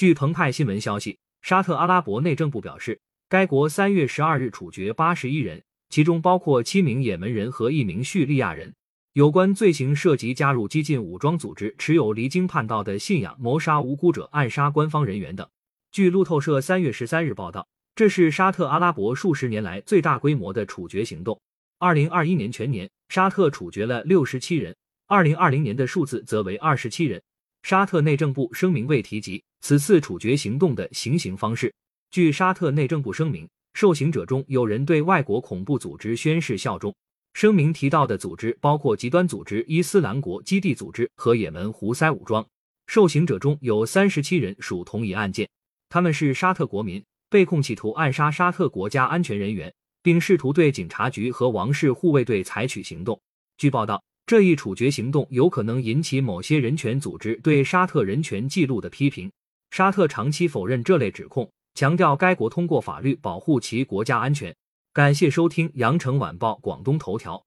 据澎湃新闻消息，沙特阿拉伯内政部表示，该国三月十二日处决八十一人，其中包括七名也门人和一名叙利亚人。有关罪行涉及加入激进武装组织、持有离经叛道的信仰、谋杀无辜者、暗杀官方人员等。据路透社三月十三日报道，这是沙特阿拉伯数十年来最大规模的处决行动。二零二一年全年，沙特处决了六十七人，二零二零年的数字则为二十七人。沙特内政部声明未提及此次处决行动的行刑方式。据沙特内政部声明，受刑者中有人对外国恐怖组织宣誓效忠。声明提到的组织包括极端组织伊斯兰国基地组织和也门胡塞武装。受刑者中有三十七人属同一案件，他们是沙特国民，被控企图暗杀沙特国家安全人员，并试图对警察局和王室护卫队采取行动。据报道。这一处决行动有可能引起某些人权组织对沙特人权记录的批评。沙特长期否认这类指控，强调该国通过法律保护其国家安全。感谢收听羊城晚报广东头条。